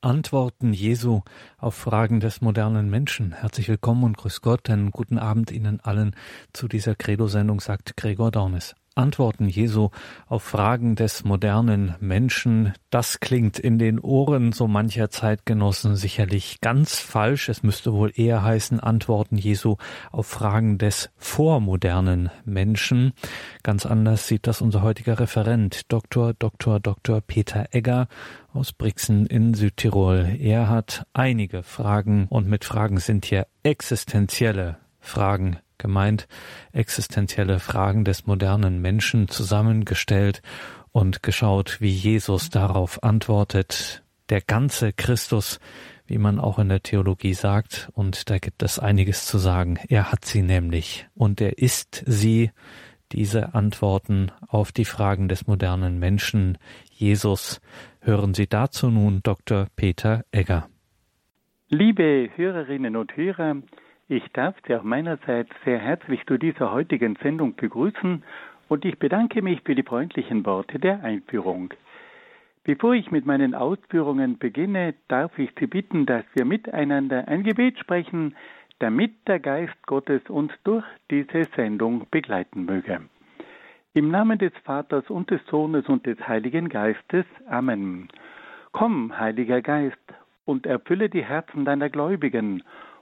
Antworten Jesu auf Fragen des modernen Menschen. Herzlich willkommen und grüß Gott, einen guten Abend Ihnen allen zu dieser Credo-Sendung, sagt Gregor Dornes. Antworten Jesu auf Fragen des modernen Menschen, das klingt in den Ohren so mancher Zeitgenossen sicherlich ganz falsch. Es müsste wohl eher heißen Antworten Jesu auf Fragen des vormodernen Menschen. Ganz anders sieht das unser heutiger Referent, Dr. Dr. Dr. Peter Egger aus Brixen in Südtirol. Er hat einige Fragen und mit Fragen sind hier existenzielle Fragen gemeint, existenzielle Fragen des modernen Menschen zusammengestellt und geschaut, wie Jesus darauf antwortet. Der ganze Christus, wie man auch in der Theologie sagt, und da gibt es einiges zu sagen. Er hat sie nämlich und er ist sie, diese Antworten auf die Fragen des modernen Menschen. Jesus, hören Sie dazu nun Dr. Peter Egger. Liebe Hörerinnen und Hörer, ich darf Sie auch meinerseits sehr herzlich zu dieser heutigen Sendung begrüßen und ich bedanke mich für die freundlichen Worte der Einführung. Bevor ich mit meinen Ausführungen beginne, darf ich Sie bitten, dass wir miteinander ein Gebet sprechen, damit der Geist Gottes uns durch diese Sendung begleiten möge. Im Namen des Vaters und des Sohnes und des Heiligen Geistes. Amen. Komm, Heiliger Geist, und erfülle die Herzen deiner Gläubigen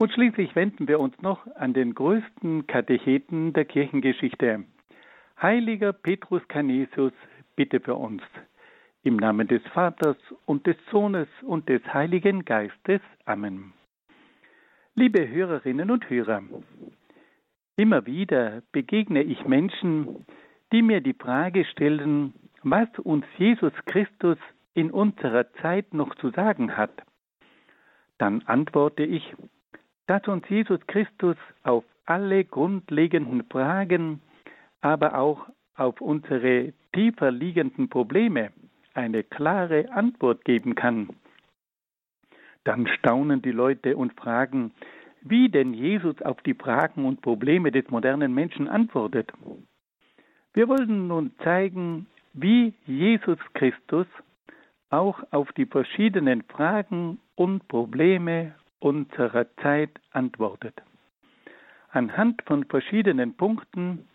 Und schließlich wenden wir uns noch an den größten Katecheten der Kirchengeschichte. Heiliger Petrus Canisius, bitte für uns. Im Namen des Vaters und des Sohnes und des Heiligen Geistes. Amen. Liebe Hörerinnen und Hörer, immer wieder begegne ich Menschen, die mir die Frage stellen, was uns Jesus Christus in unserer Zeit noch zu sagen hat. Dann antworte ich, dass uns Jesus Christus auf alle grundlegenden Fragen, aber auch auf unsere tiefer liegenden Probleme eine klare Antwort geben kann. Dann staunen die Leute und fragen, wie denn Jesus auf die Fragen und Probleme des modernen Menschen antwortet. Wir wollen nun zeigen, wie Jesus Christus auch auf die verschiedenen Fragen und Probleme unserer Zeit antwortet. Anhand von verschiedenen Punkten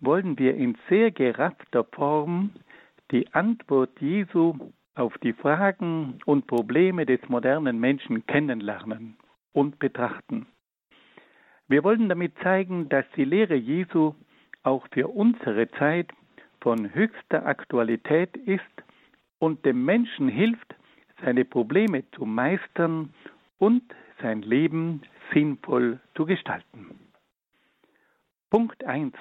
wollen wir in sehr geraffter Form die Antwort Jesu auf die Fragen und Probleme des modernen Menschen kennenlernen und betrachten. Wir wollen damit zeigen, dass die Lehre Jesu auch für unsere Zeit von höchster Aktualität ist und dem Menschen hilft, seine Probleme zu meistern und sein Leben sinnvoll zu gestalten. Punkt 1.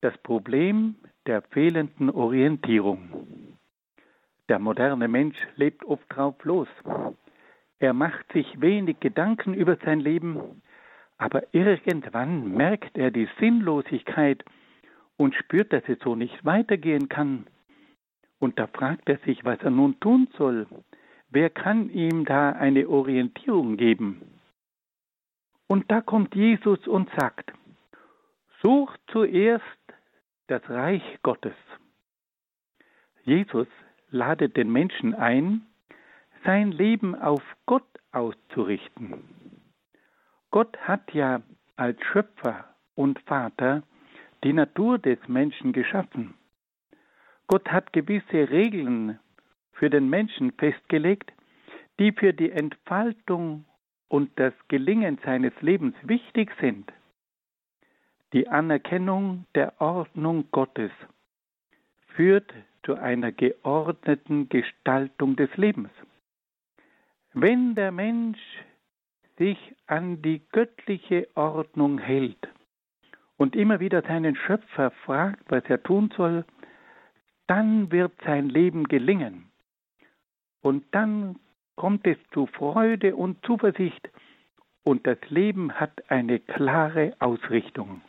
Das Problem der fehlenden Orientierung. Der moderne Mensch lebt oft drauf los. Er macht sich wenig Gedanken über sein Leben, aber irgendwann merkt er die Sinnlosigkeit und spürt, dass es so nicht weitergehen kann. Und da fragt er sich, was er nun tun soll. Wer kann ihm da eine Orientierung geben? Und da kommt Jesus und sagt, sucht zuerst das Reich Gottes. Jesus ladet den Menschen ein, sein Leben auf Gott auszurichten. Gott hat ja als Schöpfer und Vater die Natur des Menschen geschaffen. Gott hat gewisse Regeln für den Menschen festgelegt, die für die Entfaltung und das Gelingen seines Lebens wichtig sind. Die Anerkennung der Ordnung Gottes führt zu einer geordneten Gestaltung des Lebens. Wenn der Mensch sich an die göttliche Ordnung hält und immer wieder seinen Schöpfer fragt, was er tun soll, dann wird sein Leben gelingen. Und dann kommt es zu Freude und Zuversicht und das Leben hat eine klare Ausrichtung.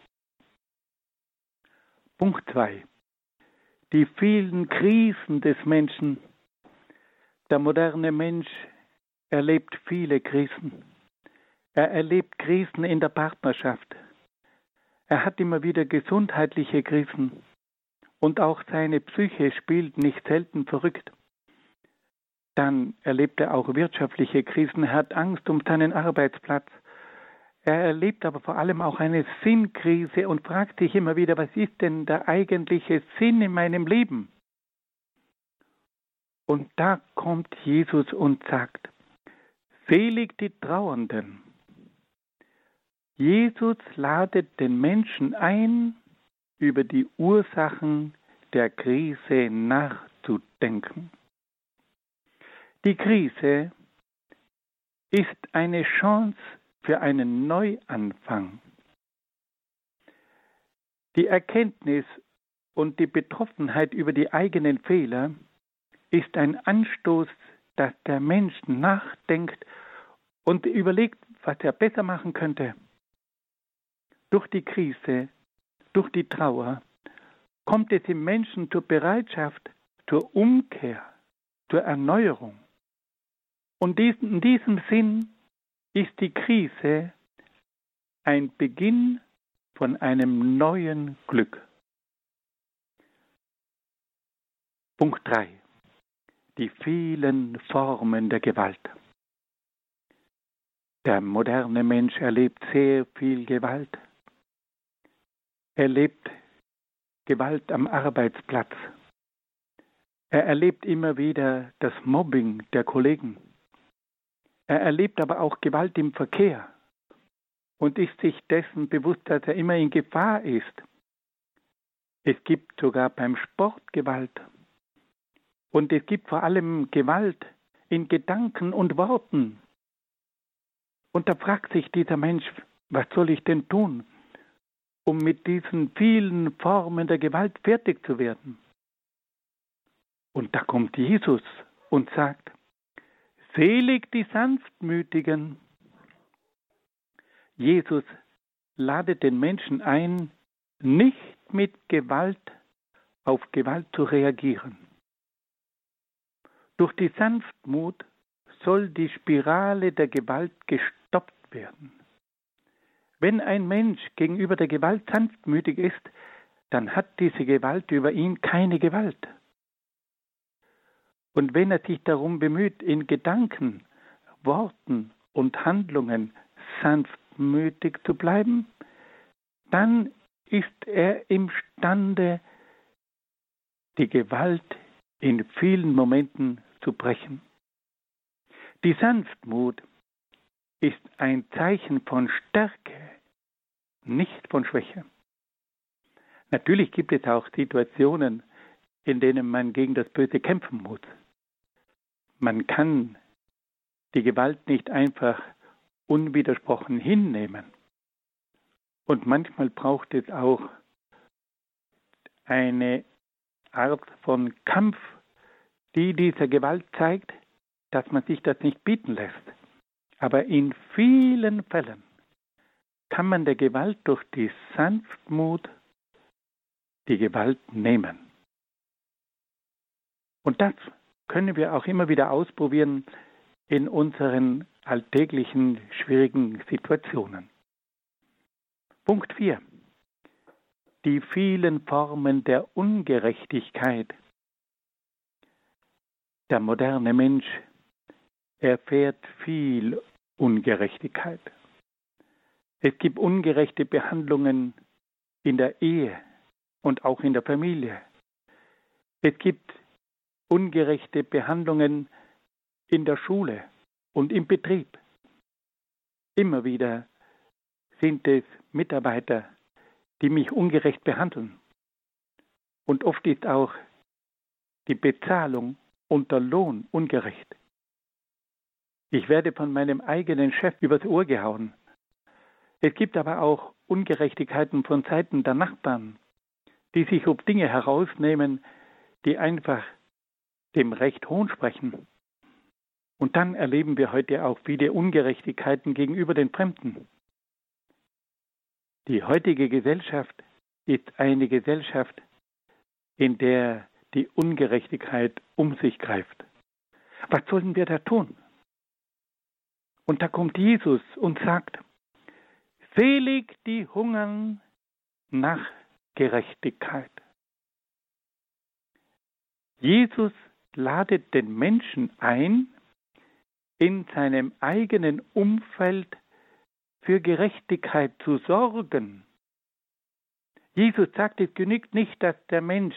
Punkt 2. Die vielen Krisen des Menschen. Der moderne Mensch erlebt viele Krisen. Er erlebt Krisen in der Partnerschaft. Er hat immer wieder gesundheitliche Krisen. Und auch seine Psyche spielt nicht selten verrückt. Dann erlebt er auch wirtschaftliche Krisen, hat Angst um seinen Arbeitsplatz. Er erlebt aber vor allem auch eine Sinnkrise und fragt sich immer wieder, was ist denn der eigentliche Sinn in meinem Leben? Und da kommt Jesus und sagt, selig die Trauernden. Jesus ladet den Menschen ein, über die Ursachen der Krise nachzudenken. Die Krise ist eine Chance für einen Neuanfang. Die Erkenntnis und die Betroffenheit über die eigenen Fehler ist ein Anstoß, dass der Mensch nachdenkt und überlegt, was er besser machen könnte. Durch die Krise, durch die Trauer kommt es im Menschen zur Bereitschaft, zur Umkehr, zur Erneuerung. Und in diesem Sinn ist die Krise ein Beginn von einem neuen Glück. Punkt 3. Die vielen Formen der Gewalt. Der moderne Mensch erlebt sehr viel Gewalt. Er erlebt Gewalt am Arbeitsplatz. Er erlebt immer wieder das Mobbing der Kollegen. Er erlebt aber auch Gewalt im Verkehr und ist sich dessen bewusst, dass er immer in Gefahr ist. Es gibt sogar beim Sport Gewalt. Und es gibt vor allem Gewalt in Gedanken und Worten. Und da fragt sich dieser Mensch, was soll ich denn tun, um mit diesen vielen Formen der Gewalt fertig zu werden? Und da kommt Jesus und sagt, Selig die Sanftmütigen. Jesus ladet den Menschen ein, nicht mit Gewalt auf Gewalt zu reagieren. Durch die Sanftmut soll die Spirale der Gewalt gestoppt werden. Wenn ein Mensch gegenüber der Gewalt sanftmütig ist, dann hat diese Gewalt über ihn keine Gewalt. Und wenn er sich darum bemüht, in Gedanken, Worten und Handlungen sanftmütig zu bleiben, dann ist er imstande, die Gewalt in vielen Momenten zu brechen. Die Sanftmut ist ein Zeichen von Stärke, nicht von Schwäche. Natürlich gibt es auch Situationen, in denen man gegen das Böse kämpfen muss. Man kann die Gewalt nicht einfach unwidersprochen hinnehmen. Und manchmal braucht es auch eine Art von Kampf, die dieser Gewalt zeigt, dass man sich das nicht bieten lässt. Aber in vielen Fällen kann man der Gewalt durch die Sanftmut die Gewalt nehmen. Und das können wir auch immer wieder ausprobieren in unseren alltäglichen schwierigen Situationen. Punkt 4. Die vielen Formen der Ungerechtigkeit. Der moderne Mensch erfährt viel Ungerechtigkeit. Es gibt ungerechte Behandlungen in der Ehe und auch in der Familie. Es gibt ungerechte Behandlungen in der Schule und im Betrieb. Immer wieder sind es Mitarbeiter, die mich ungerecht behandeln. Und oft ist auch die Bezahlung und der Lohn ungerecht. Ich werde von meinem eigenen Chef übers Ohr gehauen. Es gibt aber auch Ungerechtigkeiten von Seiten der Nachbarn, die sich ob Dinge herausnehmen, die einfach dem Recht Hohn sprechen. Und dann erleben wir heute auch viele Ungerechtigkeiten gegenüber den Fremden. Die heutige Gesellschaft ist eine Gesellschaft, in der die Ungerechtigkeit um sich greift. Was sollen wir da tun? Und da kommt Jesus und sagt, selig die hungern nach Gerechtigkeit. Jesus ladet den Menschen ein, in seinem eigenen Umfeld für Gerechtigkeit zu sorgen. Jesus sagt, es genügt nicht, dass der Mensch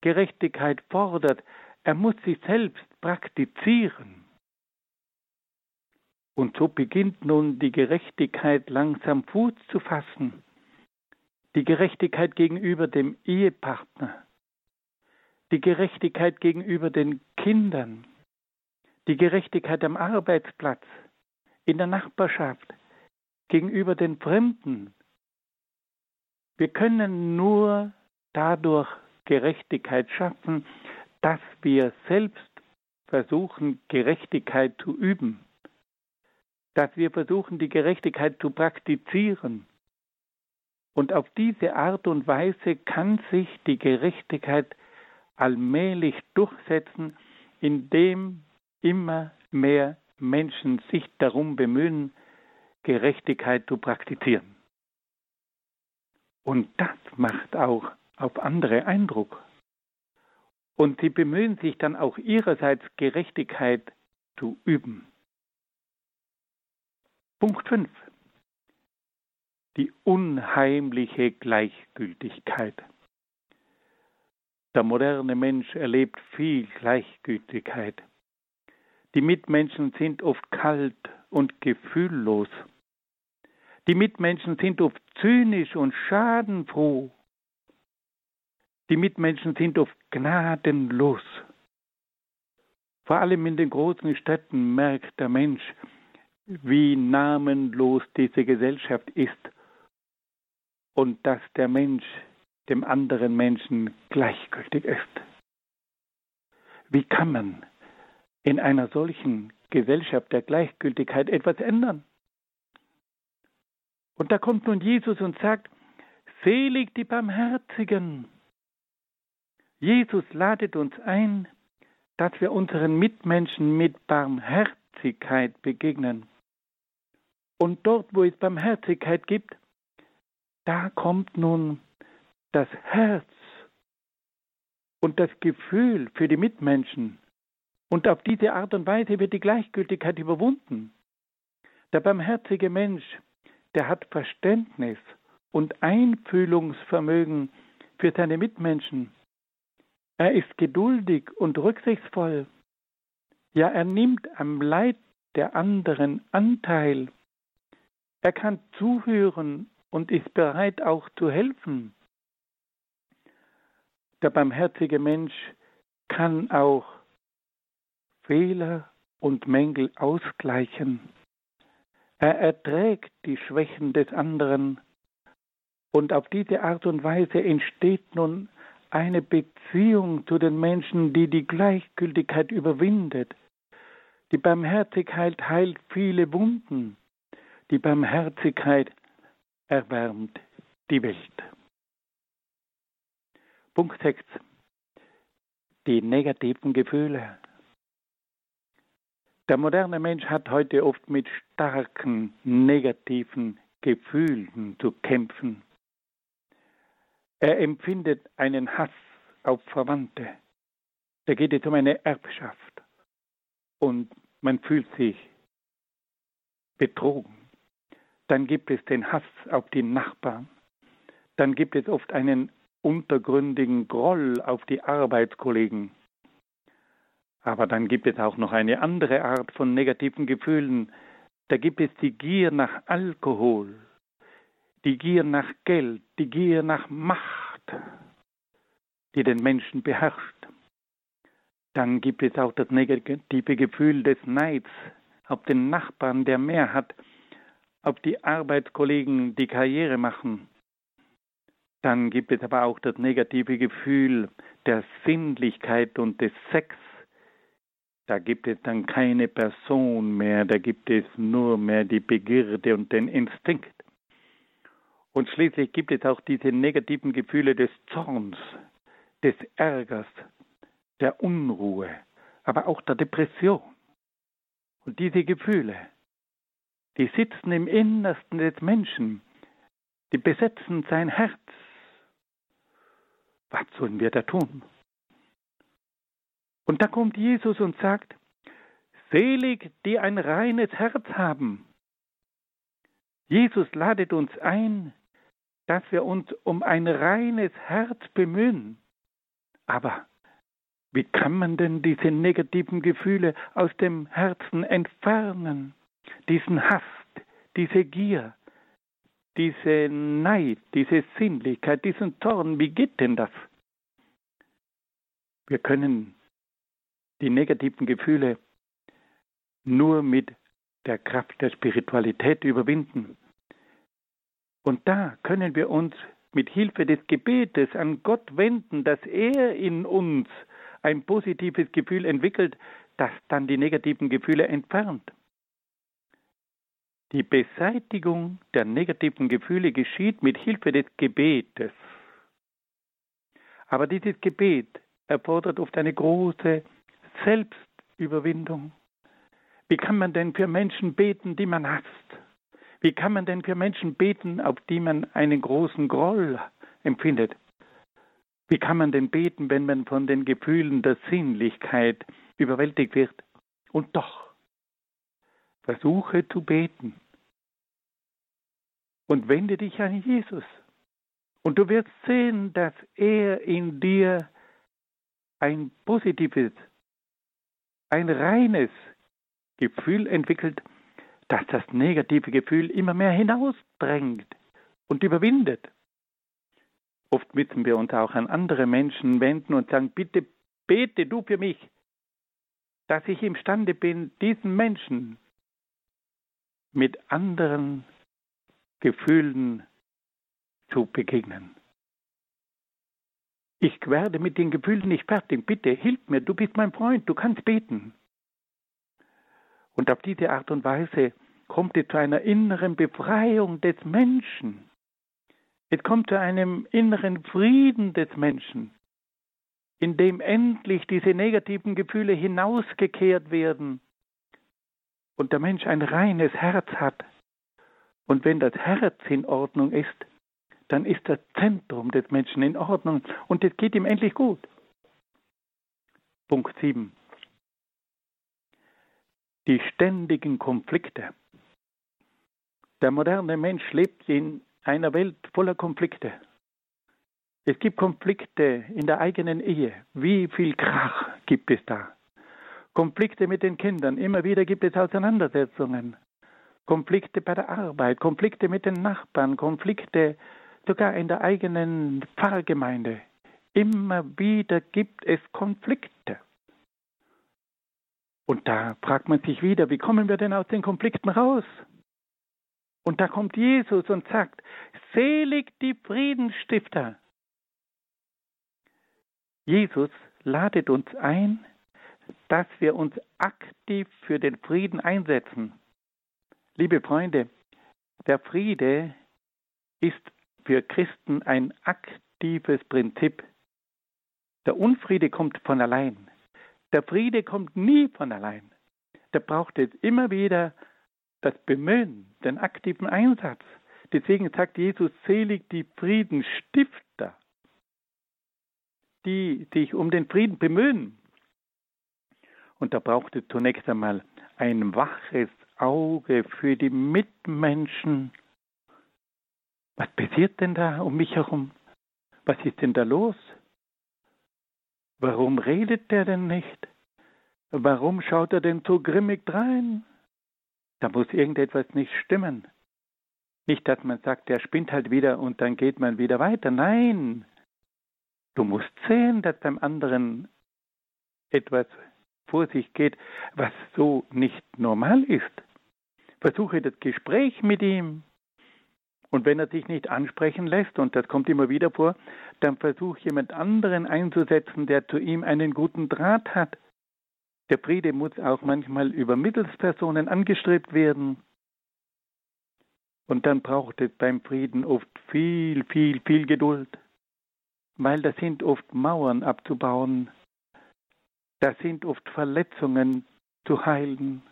Gerechtigkeit fordert, er muss sie selbst praktizieren. Und so beginnt nun die Gerechtigkeit langsam Fuß zu fassen. Die Gerechtigkeit gegenüber dem Ehepartner, die Gerechtigkeit gegenüber den Kindern, die Gerechtigkeit am Arbeitsplatz, in der Nachbarschaft, gegenüber den Fremden. Wir können nur dadurch Gerechtigkeit schaffen, dass wir selbst versuchen, Gerechtigkeit zu üben, dass wir versuchen, die Gerechtigkeit zu praktizieren. Und auf diese Art und Weise kann sich die Gerechtigkeit allmählich durchsetzen, indem immer mehr Menschen sich darum bemühen, Gerechtigkeit zu praktizieren. Und das macht auch auf andere Eindruck. Und sie bemühen sich dann auch ihrerseits Gerechtigkeit zu üben. Punkt 5. Die unheimliche Gleichgültigkeit. Der moderne Mensch erlebt viel Gleichgültigkeit. Die Mitmenschen sind oft kalt und gefühllos. Die Mitmenschen sind oft zynisch und schadenfroh. Die Mitmenschen sind oft gnadenlos. Vor allem in den großen Städten merkt der Mensch, wie namenlos diese Gesellschaft ist und dass der Mensch dem anderen Menschen gleichgültig ist. Wie kann man in einer solchen Gesellschaft der Gleichgültigkeit etwas ändern? Und da kommt nun Jesus und sagt, selig die Barmherzigen. Jesus ladet uns ein, dass wir unseren Mitmenschen mit Barmherzigkeit begegnen. Und dort, wo es Barmherzigkeit gibt, da kommt nun das Herz und das Gefühl für die Mitmenschen. Und auf diese Art und Weise wird die Gleichgültigkeit überwunden. Der barmherzige Mensch der hat Verständnis und Einfühlungsvermögen für seine Mitmenschen. Er ist geduldig und rücksichtsvoll. Ja, er nimmt am Leid der anderen Anteil. Er kann zuhören und ist bereit auch zu helfen. Der barmherzige Mensch kann auch Fehler und Mängel ausgleichen. Er erträgt die Schwächen des anderen und auf diese Art und Weise entsteht nun eine Beziehung zu den Menschen, die die Gleichgültigkeit überwindet. Die Barmherzigkeit heilt viele Wunden. Die Barmherzigkeit erwärmt die Welt. Punkt 6. Die negativen Gefühle. Der moderne Mensch hat heute oft mit starken negativen Gefühlen zu kämpfen. Er empfindet einen Hass auf Verwandte. Da geht es um eine Erbschaft. Und man fühlt sich betrogen. Dann gibt es den Hass auf die Nachbarn. Dann gibt es oft einen untergründigen Groll auf die Arbeitskollegen. Aber dann gibt es auch noch eine andere Art von negativen Gefühlen. Da gibt es die Gier nach Alkohol, die Gier nach Geld, die Gier nach Macht, die den Menschen beherrscht. Dann gibt es auch das negative Gefühl des Neids auf den Nachbarn, der mehr hat, auf die Arbeitskollegen, die Karriere machen. Dann gibt es aber auch das negative Gefühl der Sinnlichkeit und des Sex. Da gibt es dann keine Person mehr, da gibt es nur mehr die Begierde und den Instinkt. Und schließlich gibt es auch diese negativen Gefühle des Zorns, des Ärgers, der Unruhe, aber auch der Depression. Und diese Gefühle, die sitzen im Innersten des Menschen, die besetzen sein Herz. Was sollen wir da tun? Und da kommt Jesus und sagt, Selig, die ein reines Herz haben. Jesus ladet uns ein, dass wir uns um ein reines Herz bemühen. Aber wie kann man denn diese negativen Gefühle aus dem Herzen entfernen? Diesen Hass, diese Gier, diese Neid, diese Sinnlichkeit, diesen Zorn, wie geht denn das? Wir können die negativen Gefühle nur mit der Kraft der Spiritualität überwinden. Und da können wir uns mit Hilfe des Gebetes an Gott wenden, dass er in uns ein positives Gefühl entwickelt, das dann die negativen Gefühle entfernt. Die Beseitigung der negativen Gefühle geschieht mit Hilfe des Gebetes. Aber dieses Gebet erfordert oft eine große Selbstüberwindung. Wie kann man denn für Menschen beten, die man hasst? Wie kann man denn für Menschen beten, auf die man einen großen Groll empfindet? Wie kann man denn beten, wenn man von den Gefühlen der Sinnlichkeit überwältigt wird? Und doch, versuche zu beten und wende dich an Jesus. Und du wirst sehen, dass er in dir ein positives, ein reines Gefühl entwickelt, dass das negative Gefühl immer mehr hinausdrängt und überwindet. Oft müssen wir uns auch an andere Menschen wenden und sagen, bitte bete du für mich, dass ich imstande bin, diesen Menschen mit anderen Gefühlen zu begegnen. Ich werde mit den Gefühlen nicht fertig. Bitte hilf mir, du bist mein Freund, du kannst beten. Und auf diese Art und Weise kommt es zu einer inneren Befreiung des Menschen. Es kommt zu einem inneren Frieden des Menschen, in dem endlich diese negativen Gefühle hinausgekehrt werden und der Mensch ein reines Herz hat. Und wenn das Herz in Ordnung ist, dann ist das Zentrum des Menschen in Ordnung und es geht ihm endlich gut. Punkt 7 die ständigen Konflikte. Der moderne Mensch lebt in einer Welt voller Konflikte. Es gibt Konflikte in der eigenen Ehe. Wie viel Krach gibt es da? Konflikte mit den Kindern. Immer wieder gibt es Auseinandersetzungen. Konflikte bei der Arbeit, Konflikte mit den Nachbarn, Konflikte sogar in der eigenen Pfarrgemeinde. Immer wieder gibt es Konflikte. Und da fragt man sich wieder, wie kommen wir denn aus den Konflikten raus? Und da kommt Jesus und sagt, selig die Friedensstifter. Jesus ladet uns ein, dass wir uns aktiv für den Frieden einsetzen. Liebe Freunde, der Friede ist für Christen ein aktives Prinzip. Der Unfriede kommt von allein. Der Friede kommt nie von allein. Da braucht es immer wieder das Bemühen, den aktiven Einsatz. Deswegen sagt Jesus, selig die Friedensstifter, die sich um den Frieden bemühen. Und da braucht es zunächst einmal ein waches Auge für die Mitmenschen. Was passiert denn da um mich herum? Was ist denn da los? Warum redet der denn nicht? Warum schaut er denn so grimmig drein? Da muss irgendetwas nicht stimmen. Nicht, dass man sagt, der spinnt halt wieder und dann geht man wieder weiter. Nein, du musst sehen, dass beim anderen etwas vor sich geht, was so nicht normal ist. Versuche das Gespräch mit ihm. Und wenn er sich nicht ansprechen lässt, und das kommt immer wieder vor, dann versuch jemand anderen einzusetzen, der zu ihm einen guten Draht hat. Der Friede muss auch manchmal über Mittelspersonen angestrebt werden. Und dann braucht es beim Frieden oft viel, viel, viel Geduld, weil da sind oft Mauern abzubauen, da sind oft Verletzungen zu heilen,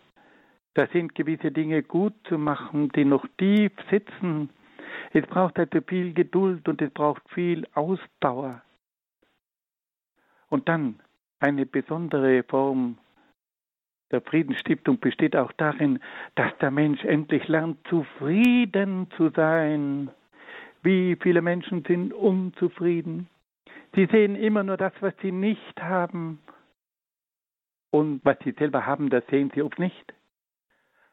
da sind gewisse Dinge gut zu machen, die noch tief sitzen. Es braucht also viel Geduld und es braucht viel Ausdauer. Und dann eine besondere Form der Friedensstiftung besteht auch darin, dass der Mensch endlich lernt, zufrieden zu sein. Wie viele Menschen sind unzufrieden. Sie sehen immer nur das, was sie nicht haben. Und was sie selber haben, das sehen sie oft nicht.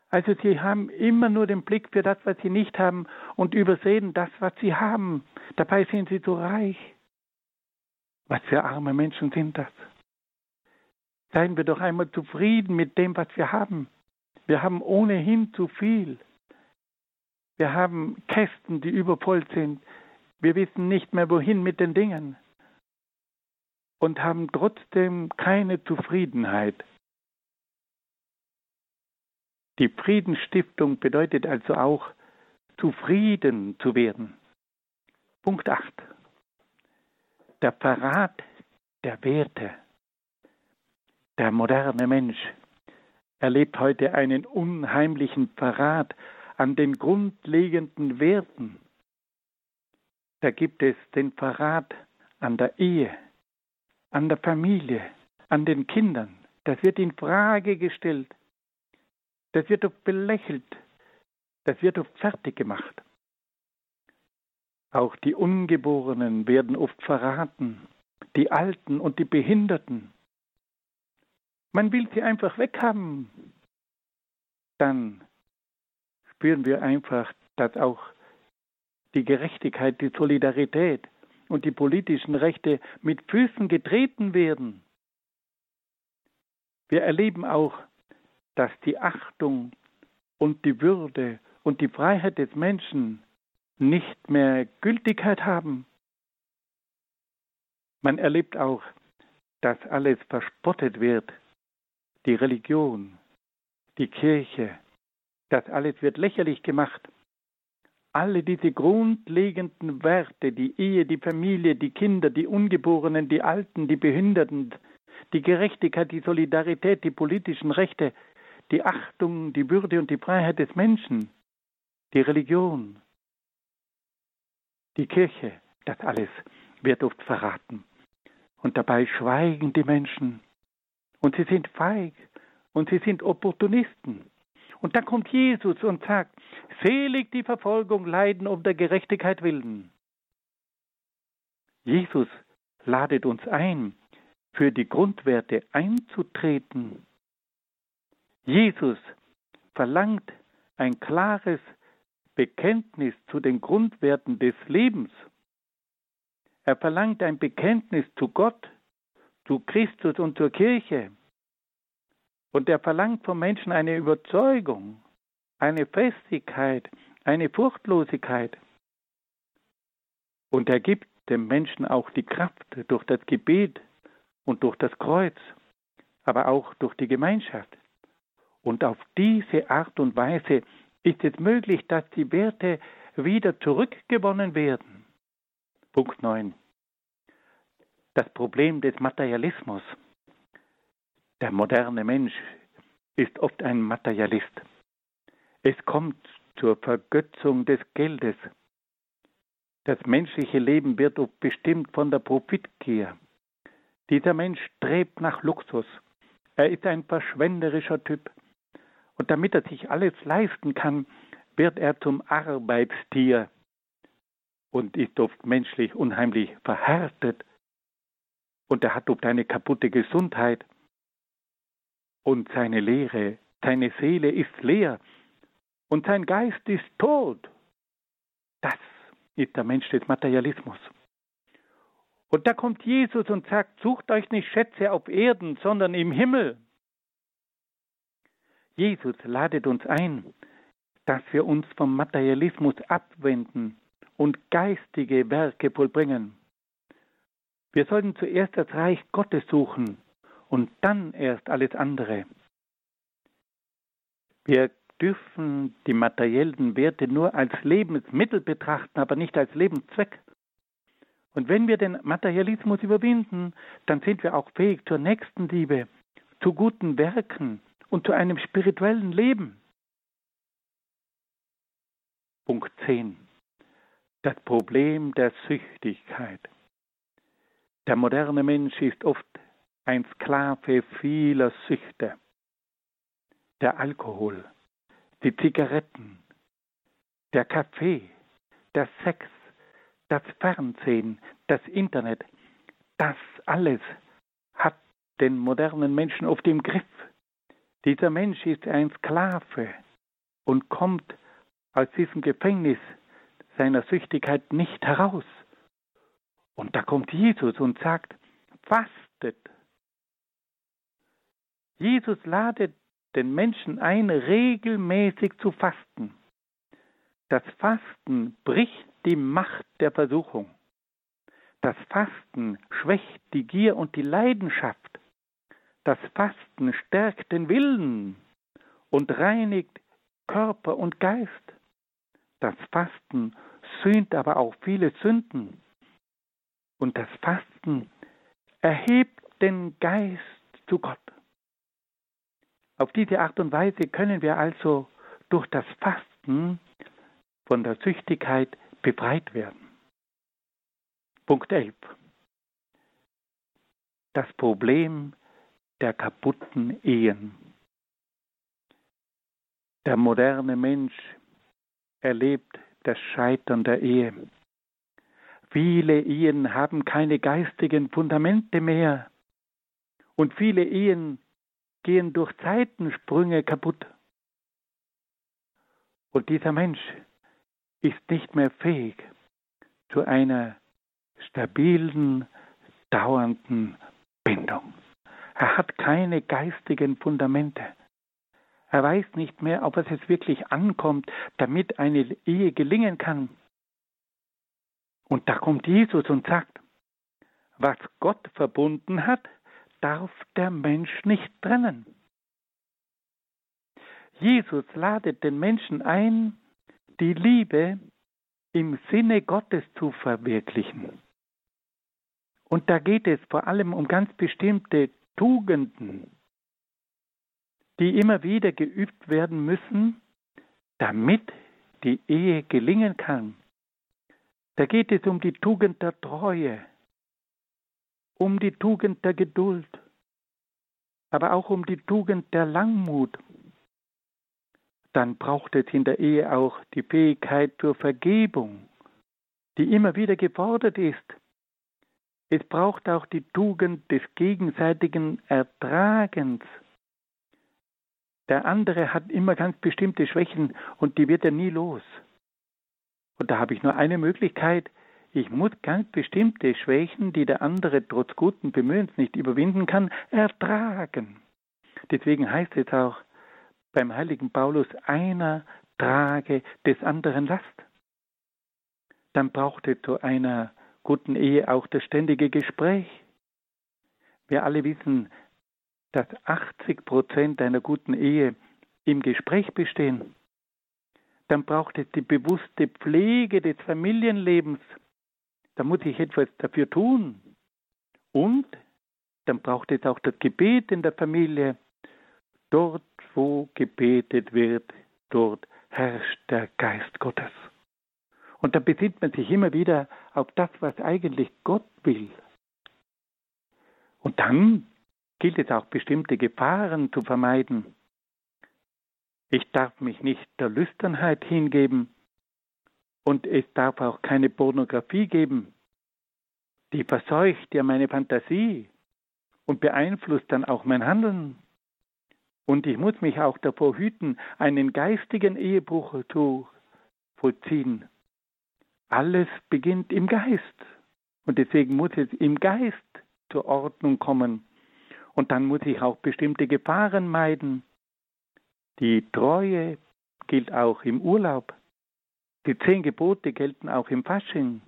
Also sie haben immer nur den Blick für das, was sie nicht haben und übersehen das, was sie haben. Dabei sind sie so reich. Was für arme Menschen sind das? Seien wir doch einmal zufrieden mit dem, was wir haben. Wir haben ohnehin zu viel. Wir haben Kästen, die übervoll sind. Wir wissen nicht mehr, wohin mit den Dingen. Und haben trotzdem keine Zufriedenheit. Die Friedensstiftung bedeutet also auch, zufrieden zu werden. Punkt 8. Der Verrat der Werte. Der moderne Mensch erlebt heute einen unheimlichen Verrat an den grundlegenden Werten. Da gibt es den Verrat an der Ehe, an der Familie, an den Kindern. Das wird in Frage gestellt. Das wird oft belächelt. Das wird oft fertig gemacht. Auch die Ungeborenen werden oft verraten, die Alten und die Behinderten. Man will sie einfach weghaben. Dann spüren wir einfach, dass auch die Gerechtigkeit, die Solidarität und die politischen Rechte mit Füßen getreten werden. Wir erleben auch, dass die Achtung und die Würde und die Freiheit des Menschen nicht mehr Gültigkeit haben. Man erlebt auch, dass alles verspottet wird, die Religion, die Kirche, das alles wird lächerlich gemacht. Alle diese grundlegenden Werte, die Ehe, die Familie, die Kinder, die Ungeborenen, die Alten, die Behinderten, die Gerechtigkeit, die Solidarität, die politischen Rechte, die Achtung, die Würde und die Freiheit des Menschen, die Religion, die Kirche, das alles wird oft verraten. Und dabei schweigen die Menschen und sie sind feig und sie sind Opportunisten. Und dann kommt Jesus und sagt, selig die Verfolgung leiden um der Gerechtigkeit willen. Jesus ladet uns ein, für die Grundwerte einzutreten. Jesus verlangt ein klares Bekenntnis zu den Grundwerten des Lebens. Er verlangt ein Bekenntnis zu Gott, zu Christus und zur Kirche. Und er verlangt vom Menschen eine Überzeugung, eine Festigkeit, eine Furchtlosigkeit. Und er gibt dem Menschen auch die Kraft durch das Gebet und durch das Kreuz, aber auch durch die Gemeinschaft. Und auf diese Art und Weise ist es möglich, dass die Werte wieder zurückgewonnen werden. Punkt 9 das Problem des Materialismus. Der moderne Mensch ist oft ein Materialist. Es kommt zur Vergötzung des Geldes. Das menschliche Leben wird oft bestimmt von der Profitgier. Dieser Mensch strebt nach Luxus. Er ist ein verschwenderischer Typ. Und damit er sich alles leisten kann, wird er zum Arbeitstier und ist oft menschlich unheimlich verhärtet und er hat oft eine kaputte Gesundheit und seine Leere, seine Seele ist leer und sein Geist ist tot Das ist der Mensch des Materialismus. Und da kommt Jesus und sagt, sucht euch nicht Schätze auf Erden, sondern im Himmel. Jesus ladet uns ein, dass wir uns vom Materialismus abwenden und geistige Werke vollbringen. Wir sollten zuerst das Reich Gottes suchen und dann erst alles andere. Wir dürfen die materiellen Werte nur als Lebensmittel betrachten, aber nicht als Lebenszweck. Und wenn wir den Materialismus überwinden, dann sind wir auch fähig zur Nächstenliebe, zu guten Werken und zu einem spirituellen Leben. Punkt 10. Das Problem der Süchtigkeit. Der moderne Mensch ist oft ein Sklave vieler Süchte. Der Alkohol, die Zigaretten, der Kaffee, der Sex, das Fernsehen, das Internet, das alles hat den modernen Menschen auf dem Griff. Dieser Mensch ist ein Sklave und kommt aus diesem Gefängnis seiner Süchtigkeit nicht heraus. Und da kommt Jesus und sagt, fastet. Jesus ladet den Menschen ein, regelmäßig zu fasten. Das Fasten bricht die Macht der Versuchung. Das Fasten schwächt die Gier und die Leidenschaft. Das Fasten stärkt den Willen und reinigt Körper und Geist. Das Fasten sühnt aber auch viele Sünden. Und das Fasten erhebt den Geist zu Gott. Auf diese Art und Weise können wir also durch das Fasten von der Süchtigkeit befreit werden. Punkt 11. Das Problem der kaputten Ehen. Der moderne Mensch erlebt das Scheitern der Ehe. Viele Ehen haben keine geistigen Fundamente mehr und viele Ehen gehen durch Zeitensprünge kaputt. Und dieser Mensch ist nicht mehr fähig zu einer stabilen, dauernden Bindung. Er hat keine geistigen Fundamente. Er weiß nicht mehr, ob es jetzt wirklich ankommt, damit eine Ehe gelingen kann. Und da kommt Jesus und sagt, was Gott verbunden hat, darf der Mensch nicht trennen. Jesus ladet den Menschen ein, die Liebe im Sinne Gottes zu verwirklichen. Und da geht es vor allem um ganz bestimmte Tugenden, die immer wieder geübt werden müssen, damit die Ehe gelingen kann. Da geht es um die Tugend der Treue, um die Tugend der Geduld, aber auch um die Tugend der Langmut. Dann braucht es in der Ehe auch die Fähigkeit zur Vergebung, die immer wieder gefordert ist. Es braucht auch die Tugend des gegenseitigen Ertragens. Der andere hat immer ganz bestimmte Schwächen und die wird er nie los. Und da habe ich nur eine Möglichkeit, ich muss ganz bestimmte Schwächen, die der andere trotz guten Bemühens nicht überwinden kann, ertragen. Deswegen heißt es auch beim heiligen Paulus, einer trage des anderen Last. Dann braucht es zu einer guten Ehe auch das ständige Gespräch. Wir alle wissen, dass 80 Prozent einer guten Ehe im Gespräch bestehen. Dann braucht es die bewusste Pflege des Familienlebens. Da muss ich etwas dafür tun. Und dann braucht es auch das Gebet in der Familie. Dort, wo gebetet wird, dort herrscht der Geist Gottes. Und da besinnt man sich immer wieder auf das, was eigentlich Gott will. Und dann gilt es auch bestimmte Gefahren zu vermeiden. Ich darf mich nicht der Lüsternheit hingeben, und es darf auch keine Pornografie geben. Die verseucht ja meine Fantasie und beeinflusst dann auch mein Handeln. Und ich muss mich auch davor hüten, einen geistigen Ehebruch zu vollziehen. Alles beginnt im Geist. Und deswegen muss es im Geist zur Ordnung kommen. Und dann muss ich auch bestimmte Gefahren meiden. Die Treue gilt auch im Urlaub. Die zehn Gebote gelten auch im Fasching.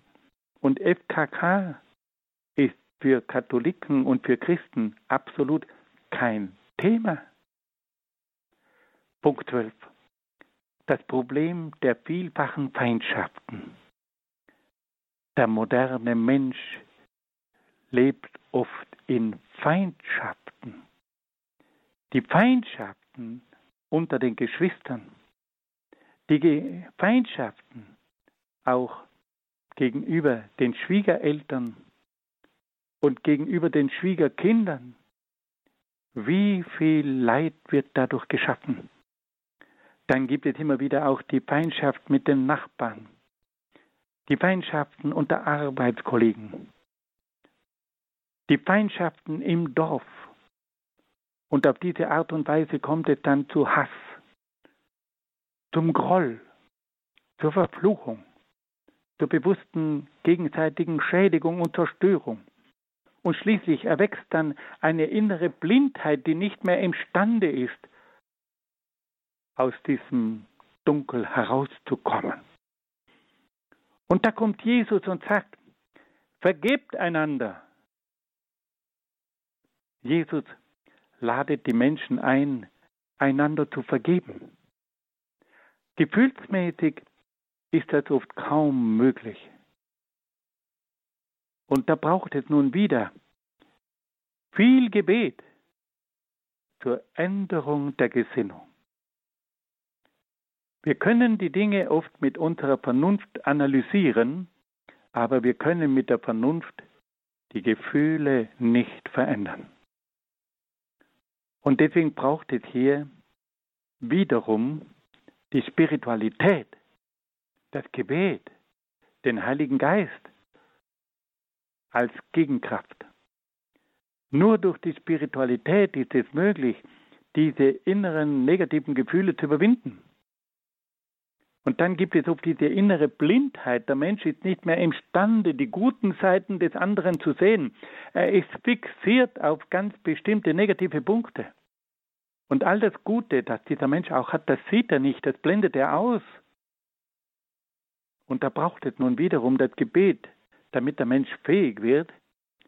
Und FKK ist für Katholiken und für Christen absolut kein Thema. Punkt 12. Das Problem der vielfachen Feindschaften. Der moderne Mensch lebt oft in Feindschaften. Die Feindschaften unter den Geschwistern, die Feindschaften auch gegenüber den Schwiegereltern und gegenüber den Schwiegerkindern. Wie viel Leid wird dadurch geschaffen? Dann gibt es immer wieder auch die Feindschaft mit den Nachbarn, die Feindschaften unter Arbeitskollegen, die Feindschaften im Dorf. Und auf diese Art und Weise kommt es dann zu Hass, zum Groll, zur Verfluchung, zur bewussten gegenseitigen Schädigung und Zerstörung. Und schließlich erwächst dann eine innere Blindheit, die nicht mehr imstande ist, aus diesem Dunkel herauszukommen. Und da kommt Jesus und sagt, vergebt einander. Jesus ladet die Menschen ein, einander zu vergeben. Gefühlsmäßig ist das oft kaum möglich. Und da braucht es nun wieder viel Gebet zur Änderung der Gesinnung. Wir können die Dinge oft mit unserer Vernunft analysieren, aber wir können mit der Vernunft die Gefühle nicht verändern. Und deswegen braucht es hier wiederum die Spiritualität, das Gebet, den Heiligen Geist, als Gegenkraft. Nur durch die Spiritualität ist es möglich, diese inneren negativen Gefühle zu überwinden. Und dann gibt es oft diese innere Blindheit. Der Mensch ist nicht mehr imstande, die guten Seiten des anderen zu sehen. Er ist fixiert auf ganz bestimmte negative Punkte. Und all das Gute, das dieser Mensch auch hat, das sieht er nicht, das blendet er aus. Und da braucht es nun wiederum das Gebet, damit der Mensch fähig wird,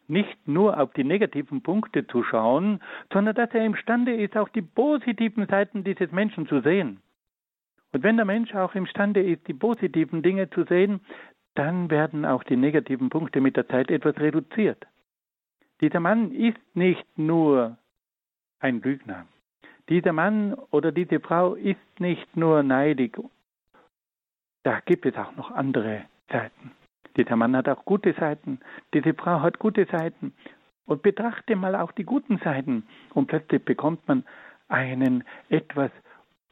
nicht nur auf die negativen Punkte zu schauen, sondern dass er imstande ist, auch die positiven Seiten dieses Menschen zu sehen. Und wenn der Mensch auch imstande ist, die positiven Dinge zu sehen, dann werden auch die negativen Punkte mit der Zeit etwas reduziert. Dieser Mann ist nicht nur ein Lügner. Dieser Mann oder diese Frau ist nicht nur neidig. Da gibt es auch noch andere Seiten. Dieser Mann hat auch gute Seiten, diese Frau hat gute Seiten. Und betrachte mal auch die guten Seiten. Und plötzlich bekommt man einen etwas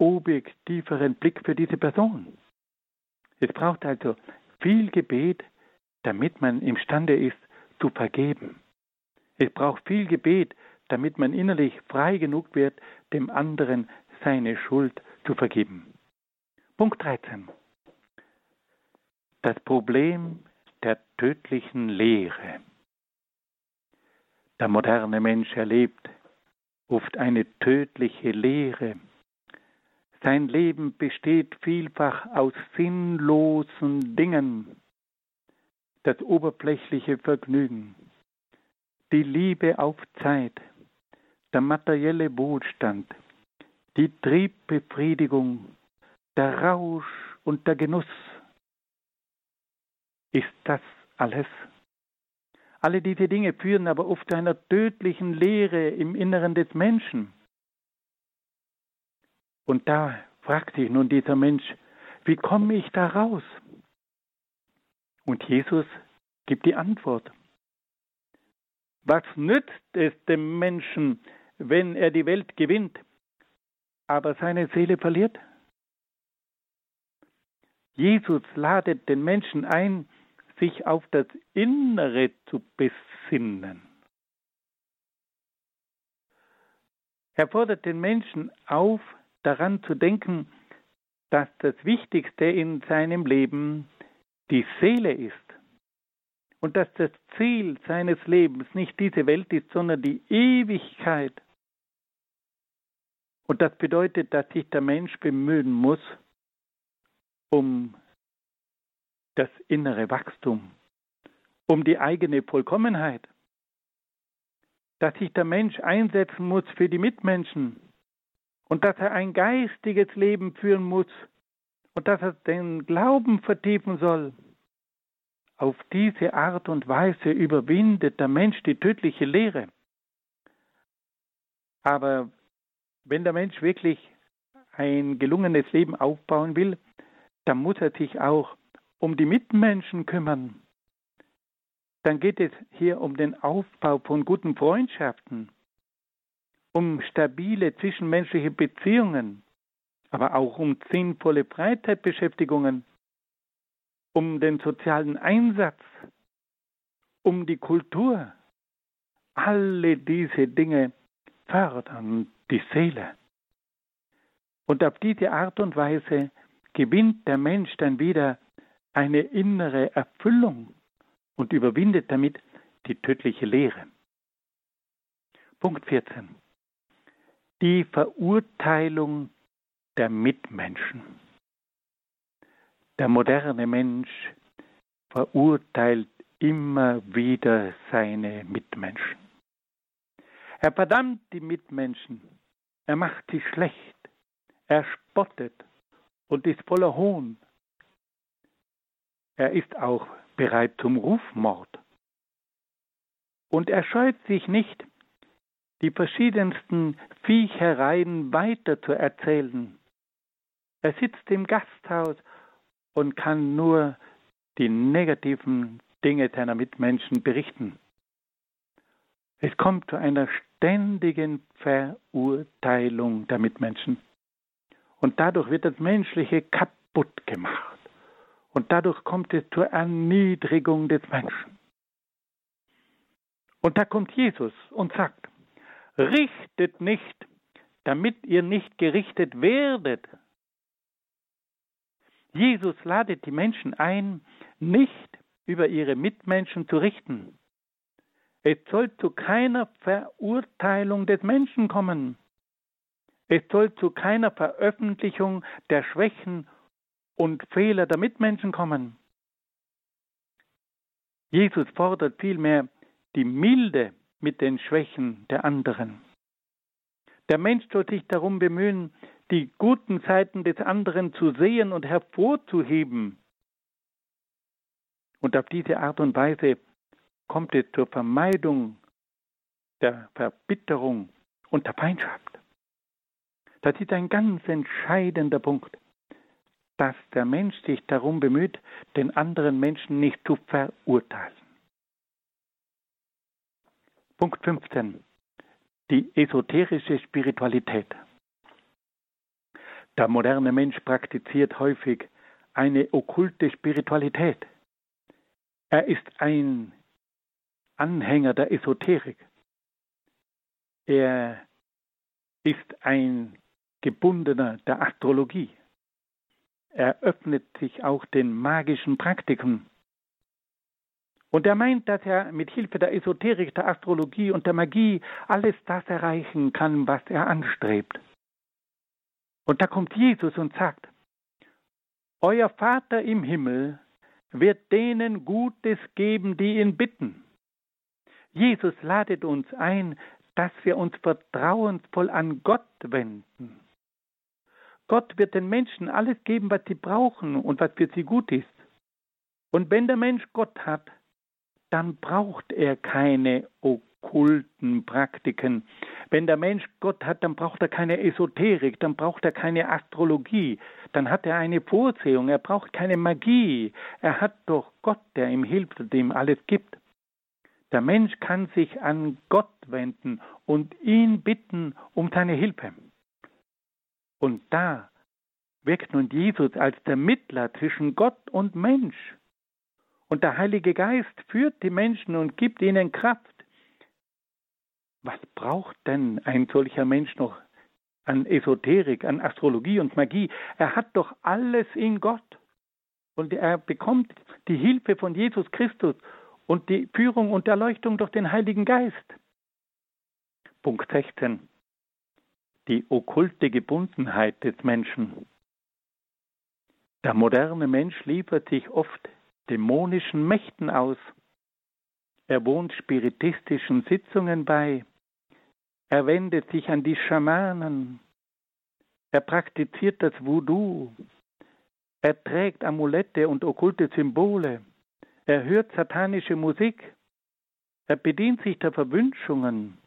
objektiveren Blick für diese Person. Es braucht also viel Gebet, damit man imstande ist zu vergeben. Es braucht viel Gebet, damit man innerlich frei genug wird, dem anderen seine Schuld zu vergeben. Punkt 13. Das Problem der tödlichen Lehre. Der moderne Mensch erlebt oft eine tödliche Lehre. Sein Leben besteht vielfach aus sinnlosen Dingen. Das oberflächliche Vergnügen, die Liebe auf Zeit, der materielle Wohlstand, die Triebbefriedigung, der Rausch und der Genuss, ist das alles? Alle diese Dinge führen aber oft zu einer tödlichen Leere im Inneren des Menschen. Und da fragt sich nun dieser Mensch, wie komme ich da raus? Und Jesus gibt die Antwort. Was nützt es dem Menschen, wenn er die Welt gewinnt, aber seine Seele verliert? Jesus ladet den Menschen ein, sich auf das Innere zu besinnen. Er fordert den Menschen auf, daran zu denken, dass das Wichtigste in seinem Leben die Seele ist. Und dass das Ziel seines Lebens nicht diese Welt ist, sondern die Ewigkeit. Und das bedeutet, dass sich der Mensch bemühen muss um das innere Wachstum, um die eigene Vollkommenheit, dass sich der Mensch einsetzen muss für die Mitmenschen und dass er ein geistiges Leben führen muss und dass er den Glauben vertiefen soll. Auf diese Art und Weise überwindet der Mensch die tödliche Lehre. Aber wenn der Mensch wirklich ein gelungenes Leben aufbauen will, dann muss er sich auch um die Mitmenschen kümmern. Dann geht es hier um den Aufbau von guten Freundschaften, um stabile zwischenmenschliche Beziehungen, aber auch um sinnvolle Freizeitbeschäftigungen, um den sozialen Einsatz, um die Kultur. Alle diese Dinge fördern die Seele. Und auf diese Art und Weise gewinnt der Mensch dann wieder eine innere Erfüllung und überwindet damit die tödliche Lehre. Punkt 14. Die Verurteilung der Mitmenschen. Der moderne Mensch verurteilt immer wieder seine Mitmenschen. Er verdammt die Mitmenschen, er macht sie schlecht, er spottet und ist voller Hohn. Er ist auch bereit zum Rufmord. Und er scheut sich nicht, die verschiedensten Viechereien weiter zu erzählen. Er sitzt im Gasthaus und kann nur die negativen Dinge seiner Mitmenschen berichten. Es kommt zu einer ständigen Verurteilung der Mitmenschen. Und dadurch wird das Menschliche kaputt gemacht. Und dadurch kommt es zur Erniedrigung des Menschen. Und da kommt Jesus und sagt, richtet nicht, damit ihr nicht gerichtet werdet. Jesus ladet die Menschen ein, nicht über ihre Mitmenschen zu richten. Es soll zu keiner Verurteilung des Menschen kommen. Es soll zu keiner Veröffentlichung der Schwächen und Fehler der Mitmenschen kommen. Jesus fordert vielmehr die Milde mit den Schwächen der anderen. Der Mensch soll sich darum bemühen, die guten Seiten des anderen zu sehen und hervorzuheben. Und auf diese Art und Weise kommt es zur Vermeidung der Verbitterung und der Feindschaft. Das ist ein ganz entscheidender Punkt, dass der Mensch sich darum bemüht, den anderen Menschen nicht zu verurteilen. Punkt 15. Die esoterische Spiritualität. Der moderne Mensch praktiziert häufig eine okkulte Spiritualität. Er ist ein Anhänger der Esoterik. Er ist ein Gebundener der Astrologie. Er öffnet sich auch den magischen Praktiken. Und er meint, dass er mit Hilfe der Esoterik, der Astrologie und der Magie alles das erreichen kann, was er anstrebt. Und da kommt Jesus und sagt, Euer Vater im Himmel wird denen Gutes geben, die ihn bitten. Jesus ladet uns ein, dass wir uns vertrauensvoll an Gott wenden. Gott wird den Menschen alles geben, was sie brauchen und was für sie gut ist. Und wenn der Mensch Gott hat, dann braucht er keine okkulten Praktiken. Wenn der Mensch Gott hat, dann braucht er keine Esoterik, dann braucht er keine Astrologie, dann hat er eine Vorsehung, er braucht keine Magie. Er hat doch Gott, der ihm hilft und ihm alles gibt. Der Mensch kann sich an Gott wenden und ihn bitten um seine Hilfe. Und da wirkt nun Jesus als der Mittler zwischen Gott und Mensch. Und der Heilige Geist führt die Menschen und gibt ihnen Kraft. Was braucht denn ein solcher Mensch noch an Esoterik, an Astrologie und Magie? Er hat doch alles in Gott. und er bekommt die Hilfe von Jesus Christus und die Führung und Erleuchtung durch den Heiligen Geist. Punkt 16. Die okkulte Gebundenheit des Menschen. Der moderne Mensch liefert sich oft dämonischen Mächten aus. Er wohnt spiritistischen Sitzungen bei. Er wendet sich an die Schamanen. Er praktiziert das Voodoo. Er trägt Amulette und okkulte Symbole. Er hört satanische Musik. Er bedient sich der Verwünschungen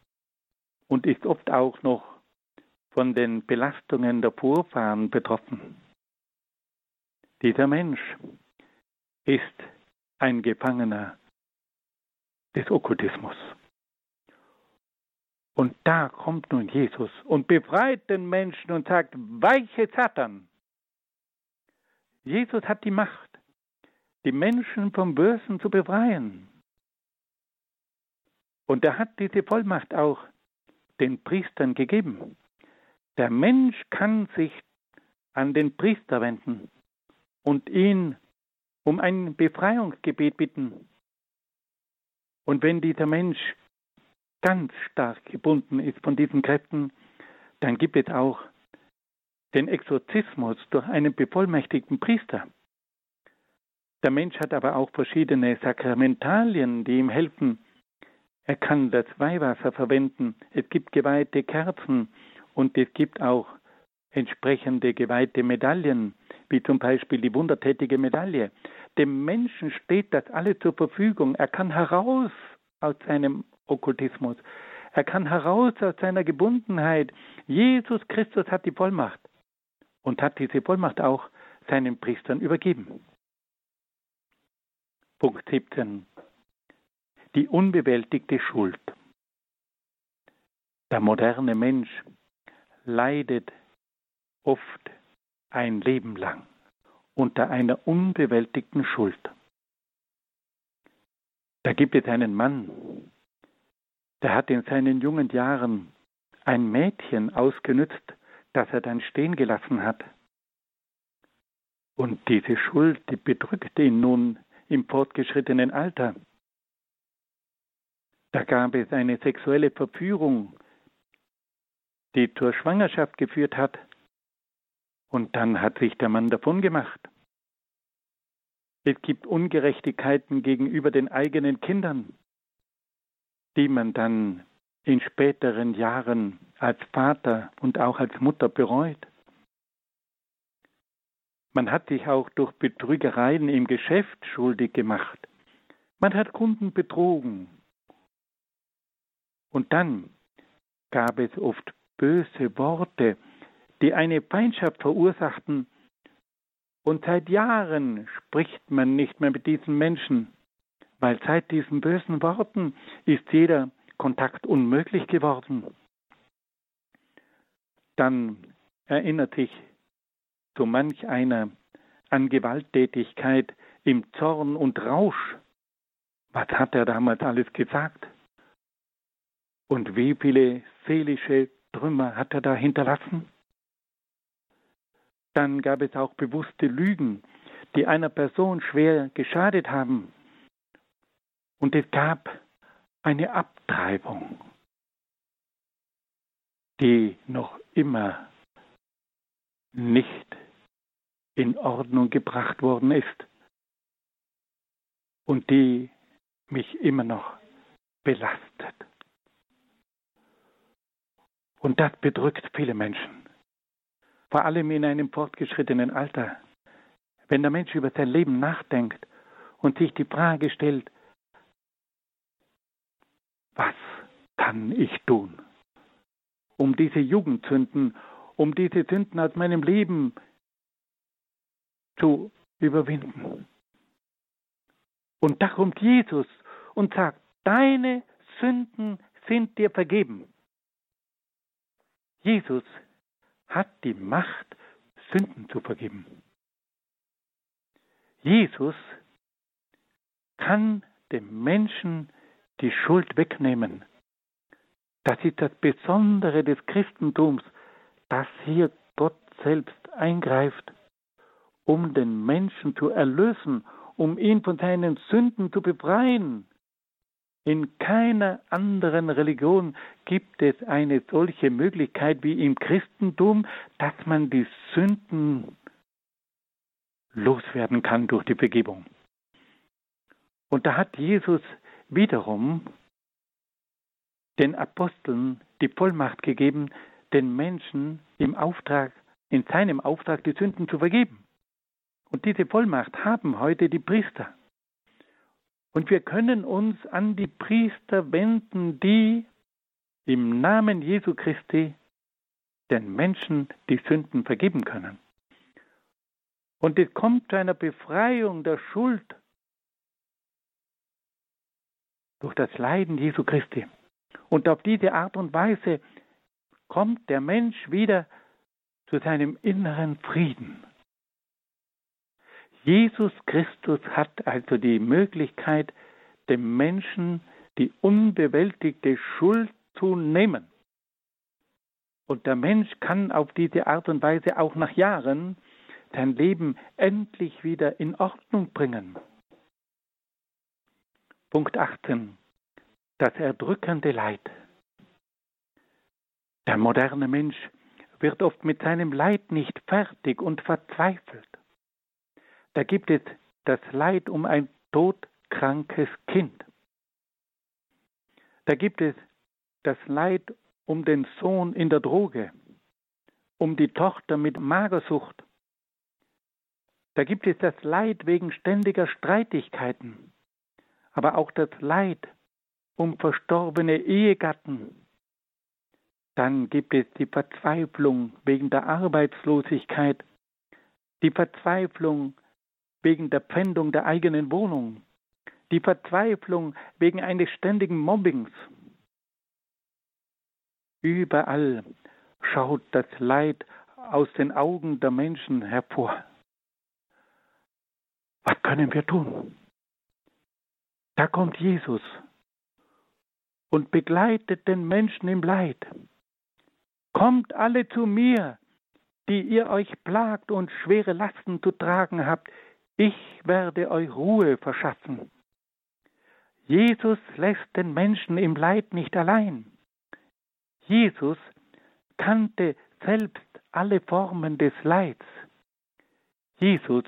und ist oft auch noch von den Belastungen der Vorfahren betroffen. Dieser Mensch ist ein Gefangener des Okkultismus. Und da kommt nun Jesus und befreit den Menschen und sagt, weiche Satan. Jesus hat die Macht, die Menschen vom Bösen zu befreien. Und er hat diese Vollmacht auch den Priestern gegeben. Der Mensch kann sich an den Priester wenden und ihn um ein Befreiungsgebet bitten. Und wenn dieser Mensch ganz stark gebunden ist von diesen Kräften, dann gibt es auch den Exorzismus durch einen bevollmächtigten Priester. Der Mensch hat aber auch verschiedene Sakramentalien, die ihm helfen. Er kann das Weihwasser verwenden, es gibt geweihte Kerzen und es gibt auch entsprechende geweihte Medaillen, wie zum Beispiel die wundertätige Medaille. Dem Menschen steht das alles zur Verfügung. Er kann heraus aus seinem Okkultismus. Er kann heraus aus seiner Gebundenheit. Jesus Christus hat die Vollmacht und hat diese Vollmacht auch seinen Priestern übergeben. Punkt 17. Die unbewältigte Schuld. Der moderne Mensch leidet oft ein Leben lang unter einer unbewältigten Schuld. Da gibt es einen Mann, der hat in seinen jungen Jahren ein Mädchen ausgenützt, das er dann stehen gelassen hat. Und diese Schuld, die bedrückte ihn nun im fortgeschrittenen Alter. Da gab es eine sexuelle Verführung, die zur Schwangerschaft geführt hat. Und dann hat sich der Mann davon gemacht. Es gibt Ungerechtigkeiten gegenüber den eigenen Kindern die man dann in späteren Jahren als Vater und auch als Mutter bereut. Man hat sich auch durch Betrügereien im Geschäft schuldig gemacht. Man hat Kunden betrogen. Und dann gab es oft böse Worte, die eine Feindschaft verursachten. Und seit Jahren spricht man nicht mehr mit diesen Menschen weil seit diesen bösen Worten ist jeder Kontakt unmöglich geworden. Dann erinnert sich so manch einer an Gewalttätigkeit im Zorn und Rausch. Was hat er damals alles gesagt? Und wie viele seelische Trümmer hat er da hinterlassen? Dann gab es auch bewusste Lügen, die einer Person schwer geschadet haben. Und es gab eine Abtreibung, die noch immer nicht in Ordnung gebracht worden ist und die mich immer noch belastet. Und das bedrückt viele Menschen, vor allem in einem fortgeschrittenen Alter. Wenn der Mensch über sein Leben nachdenkt und sich die Frage stellt, was kann ich tun, um diese Jugendsünden, um diese Sünden aus meinem Leben zu überwinden? Und da kommt Jesus und sagt, deine Sünden sind dir vergeben. Jesus hat die Macht, Sünden zu vergeben. Jesus kann dem Menschen die Schuld wegnehmen. Das ist das Besondere des Christentums, dass hier Gott selbst eingreift um den Menschen zu erlösen, um ihn von seinen Sünden zu befreien. In keiner anderen Religion gibt es eine solche Möglichkeit wie im Christentum, dass man die Sünden loswerden kann durch die Vergebung. Und da hat Jesus wiederum den Aposteln die Vollmacht gegeben, den Menschen im Auftrag, in seinem Auftrag die Sünden zu vergeben. Und diese Vollmacht haben heute die Priester. Und wir können uns an die Priester wenden, die im Namen Jesu Christi den Menschen die Sünden vergeben können. Und es kommt zu einer Befreiung der Schuld durch das Leiden Jesu Christi. Und auf diese Art und Weise kommt der Mensch wieder zu seinem inneren Frieden. Jesus Christus hat also die Möglichkeit, dem Menschen die unbewältigte Schuld zu nehmen. Und der Mensch kann auf diese Art und Weise auch nach Jahren sein Leben endlich wieder in Ordnung bringen. Punkt 18. Das erdrückende Leid. Der moderne Mensch wird oft mit seinem Leid nicht fertig und verzweifelt. Da gibt es das Leid um ein todkrankes Kind. Da gibt es das Leid um den Sohn in der Droge, um die Tochter mit Magersucht. Da gibt es das Leid wegen ständiger Streitigkeiten, aber auch das Leid um verstorbene Ehegatten. Dann gibt es die Verzweiflung wegen der Arbeitslosigkeit, die Verzweiflung wegen der Pfändung der eigenen Wohnung, die Verzweiflung wegen eines ständigen Mobbings. Überall schaut das Leid aus den Augen der Menschen hervor. Was können wir tun? Da kommt Jesus und begleitet den Menschen im Leid. Kommt alle zu mir, die ihr euch plagt und schwere Lasten zu tragen habt, ich werde euch Ruhe verschaffen. Jesus lässt den Menschen im Leid nicht allein. Jesus kannte selbst alle Formen des Leids. Jesus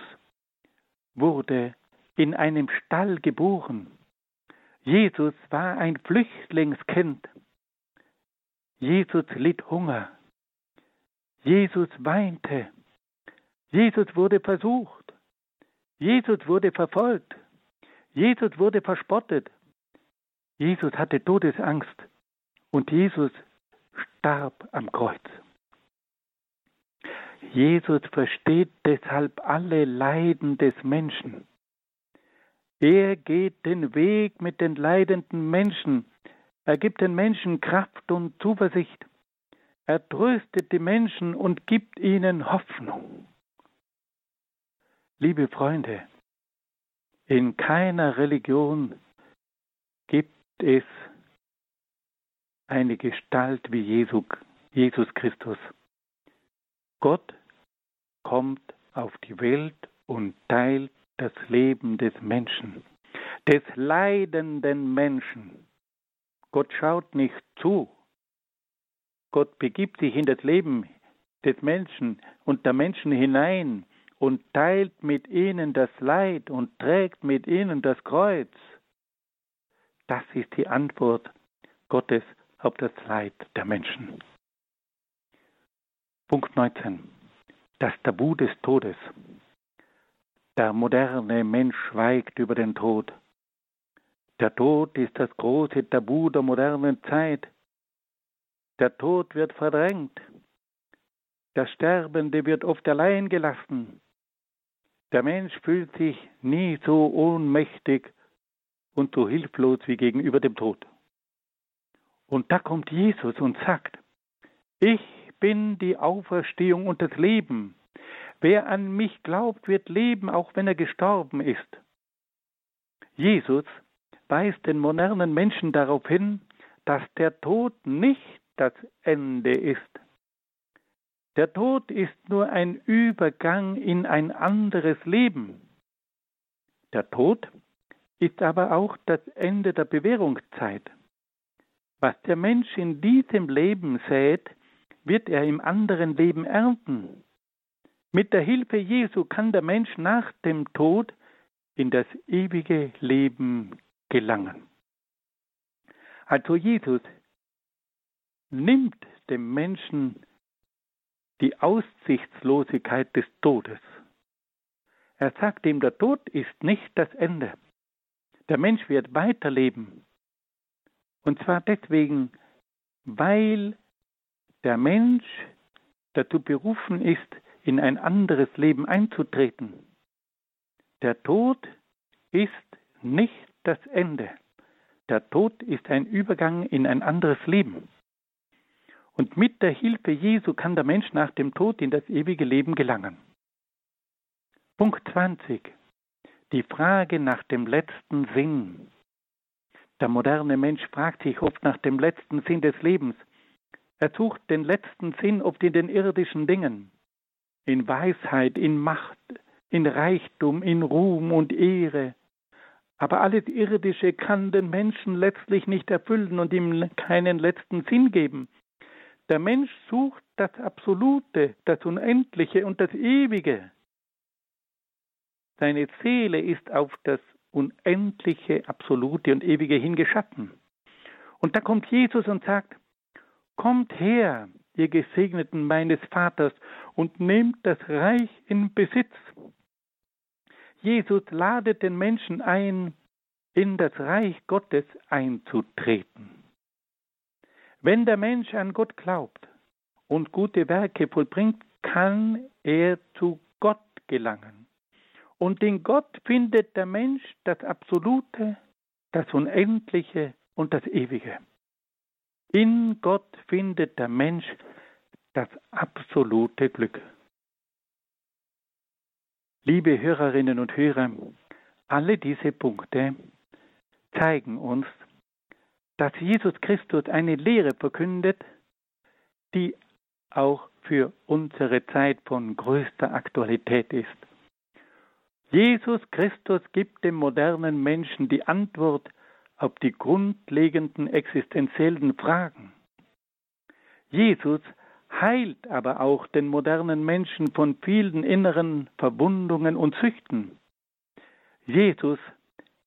wurde in einem Stall geboren. Jesus war ein Flüchtlingskind. Jesus litt Hunger. Jesus weinte. Jesus wurde versucht. Jesus wurde verfolgt. Jesus wurde verspottet. Jesus hatte Todesangst und Jesus starb am Kreuz. Jesus versteht deshalb alle Leiden des Menschen. Er geht den Weg mit den leidenden Menschen. Er gibt den Menschen Kraft und Zuversicht. Er tröstet die Menschen und gibt ihnen Hoffnung. Liebe Freunde, in keiner Religion gibt es eine Gestalt wie Jesu, Jesus Christus. Gott kommt auf die Welt und teilt das Leben des Menschen, des leidenden Menschen. Gott schaut nicht zu. Gott begibt sich in das Leben des Menschen und der Menschen hinein und teilt mit ihnen das Leid und trägt mit ihnen das Kreuz. Das ist die Antwort Gottes auf das Leid der Menschen. Punkt 19. Das Tabu des Todes. Der moderne Mensch schweigt über den Tod. Der Tod ist das große Tabu der modernen Zeit. Der Tod wird verdrängt. Der Sterbende wird oft allein gelassen. Der Mensch fühlt sich nie so ohnmächtig und so hilflos wie gegenüber dem Tod. Und da kommt Jesus und sagt, ich bin die Auferstehung und das Leben. Wer an mich glaubt, wird leben, auch wenn er gestorben ist. Jesus weist den modernen Menschen darauf hin, dass der Tod nicht das Ende ist. Der Tod ist nur ein Übergang in ein anderes Leben. Der Tod ist aber auch das Ende der Bewährungszeit. Was der Mensch in diesem Leben sät, wird er im anderen Leben ernten. Mit der Hilfe Jesu kann der Mensch nach dem Tod in das ewige Leben gelangen. Also Jesus nimmt dem Menschen die Aussichtslosigkeit des Todes. Er sagt ihm, der Tod ist nicht das Ende. Der Mensch wird weiterleben. Und zwar deswegen, weil der Mensch dazu berufen ist, in ein anderes Leben einzutreten. Der Tod ist nicht das Ende. Der Tod ist ein Übergang in ein anderes Leben. Und mit der Hilfe Jesu kann der Mensch nach dem Tod in das ewige Leben gelangen. Punkt 20. Die Frage nach dem letzten Sinn. Der moderne Mensch fragt sich oft nach dem letzten Sinn des Lebens. Er sucht den letzten Sinn oft in den irdischen Dingen, in Weisheit, in Macht, in Reichtum, in Ruhm und Ehre. Aber alles Irdische kann den Menschen letztlich nicht erfüllen und ihm keinen letzten Sinn geben. Der Mensch sucht das Absolute, das Unendliche und das Ewige. Seine Seele ist auf das Unendliche, Absolute und Ewige hingeschaffen. Und da kommt Jesus und sagt, Kommt her, ihr Gesegneten meines Vaters, und nehmt das Reich in Besitz. Jesus ladet den Menschen ein, in das Reich Gottes einzutreten. Wenn der Mensch an Gott glaubt und gute Werke vollbringt, kann er zu Gott gelangen. Und in Gott findet der Mensch das Absolute, das Unendliche und das Ewige. In Gott findet der Mensch das absolute Glück. Liebe Hörerinnen und Hörer, alle diese Punkte zeigen uns, dass Jesus Christus eine Lehre verkündet, die auch für unsere Zeit von größter Aktualität ist. Jesus Christus gibt dem modernen Menschen die Antwort auf die grundlegenden existenziellen Fragen. Jesus heilt aber auch den modernen Menschen von vielen inneren Verwundungen und Süchten. Jesus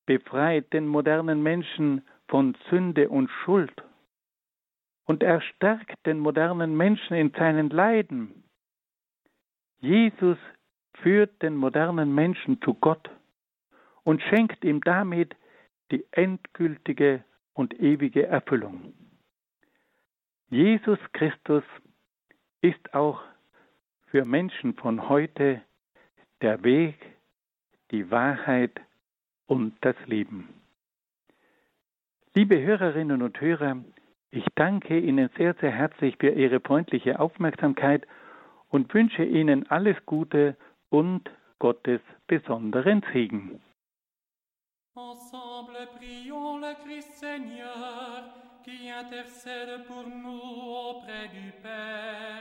befreit den modernen Menschen von Sünde und Schuld. Und er stärkt den modernen Menschen in seinen Leiden. Jesus führt den modernen Menschen zu Gott und schenkt ihm damit die endgültige und ewige Erfüllung. Jesus Christus ist auch für Menschen von heute der Weg, die Wahrheit und das Leben. Liebe Hörerinnen und Hörer, ich danke Ihnen sehr, sehr herzlich für Ihre freundliche Aufmerksamkeit und wünsche Ihnen alles Gute und Gottes besonderen Segen. Ensemble, prions le Christ Seigneur qui intercède pour nous auprès du Père.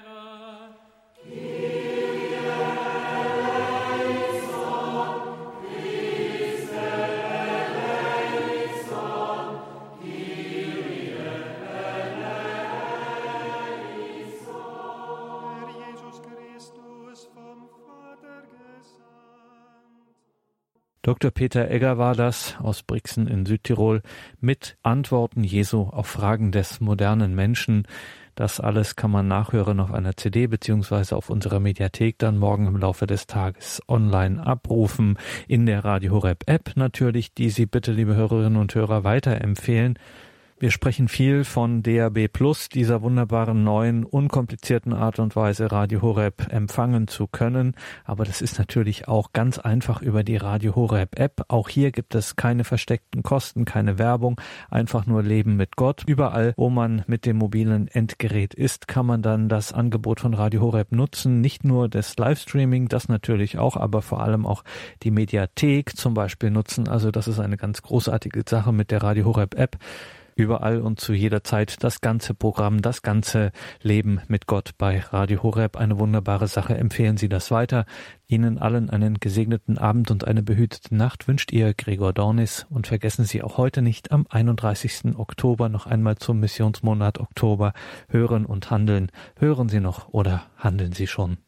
Dr. Peter Egger war das aus Brixen in Südtirol mit Antworten Jesu auf Fragen des modernen Menschen. Das alles kann man nachhören auf einer CD beziehungsweise auf unserer Mediathek dann morgen im Laufe des Tages online abrufen. In der Radio Horeb App natürlich, die Sie bitte, liebe Hörerinnen und Hörer, weiterempfehlen. Wir sprechen viel von DAB Plus, dieser wunderbaren neuen, unkomplizierten Art und Weise, Radio Horeb empfangen zu können. Aber das ist natürlich auch ganz einfach über die Radio Horeb App. Auch hier gibt es keine versteckten Kosten, keine Werbung, einfach nur Leben mit Gott. Überall, wo man mit dem mobilen Endgerät ist, kann man dann das Angebot von Radio Horeb nutzen. Nicht nur das Livestreaming, das natürlich auch, aber vor allem auch die Mediathek zum Beispiel nutzen. Also das ist eine ganz großartige Sache mit der Radio Horeb App. Überall und zu jeder Zeit das ganze Programm, das ganze Leben mit Gott bei Radio Horeb. Eine wunderbare Sache. Empfehlen Sie das weiter. Ihnen allen einen gesegneten Abend und eine behütete Nacht wünscht Ihr Gregor Dornis und vergessen Sie auch heute nicht am 31. Oktober noch einmal zum Missionsmonat Oktober hören und handeln. Hören Sie noch oder handeln Sie schon?